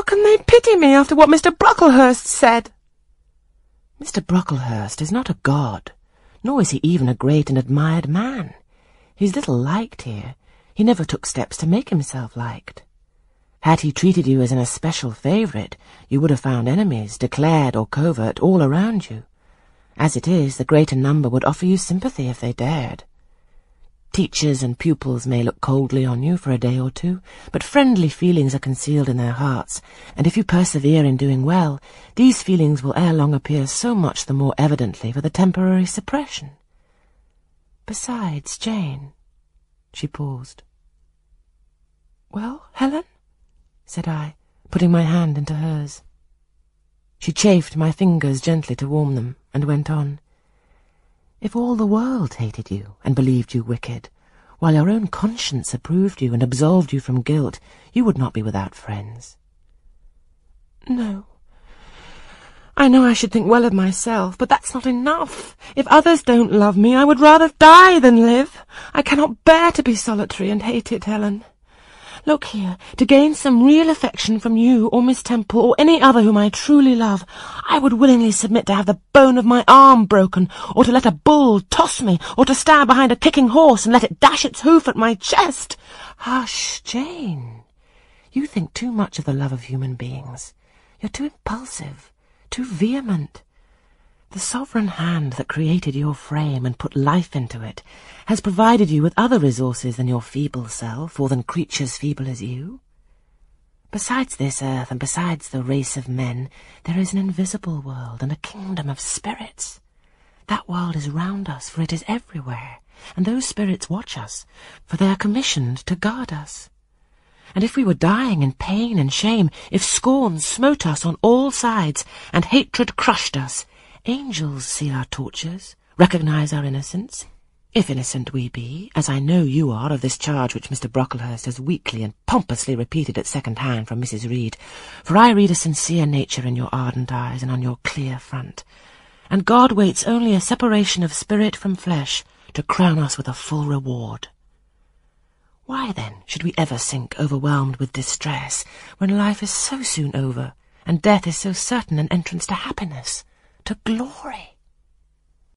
How can they pity me after what Mr. Brocklehurst said? Mr. Brocklehurst is not a god, nor is he even a great and admired man. He's little liked here. He never took steps to make himself liked. Had he treated you as an especial favourite, you would have found enemies, declared or covert, all around you. As it is, the greater number would offer you sympathy if they dared. Teachers and pupils may look coldly on you for a day or two, but friendly feelings are concealed in their hearts, and if you persevere in doing well, these feelings will ere long appear so much the more evidently for the temporary suppression. Besides, Jane... She paused. Well, Helen? said I, putting my hand into hers. She chafed my fingers gently to warm them, and went on. If all the world hated you and believed you wicked, while your own conscience approved you and absolved you from guilt, you would not be without friends. No. I know I should think well of myself, but that's not enough. If others don't love me, I would rather die than live. I cannot bear to be solitary and hated, Helen. Look here, to gain some real affection from you or Miss Temple or any other whom I truly love, I would willingly submit to have the bone of my arm broken, or to let a bull toss me, or to stand behind a kicking horse and let it dash its hoof at my chest. Hush, Jane. You think too much of the love of human beings. You're too impulsive, too vehement. The sovereign hand that created your frame and put life into it has provided you with other resources than your feeble self, or than creatures feeble as you. Besides this earth, and besides the race of men, there is an invisible world and a kingdom of spirits. That world is round us, for it is everywhere, and those spirits watch us, for they are commissioned to guard us. And if we were dying in pain and shame, if scorn smote us on all sides, and hatred crushed us, Angels see our tortures, recognize our innocence, if innocent we be, as I know you are of this charge which Mr. Brocklehurst has weakly and pompously repeated at second hand from Mrs. Reed, for I read a sincere nature in your ardent eyes and on your clear front, and God waits only a separation of spirit from flesh to crown us with a full reward. Why, then, should we ever sink overwhelmed with distress, when life is so soon over, and death is so certain an entrance to happiness? To glory.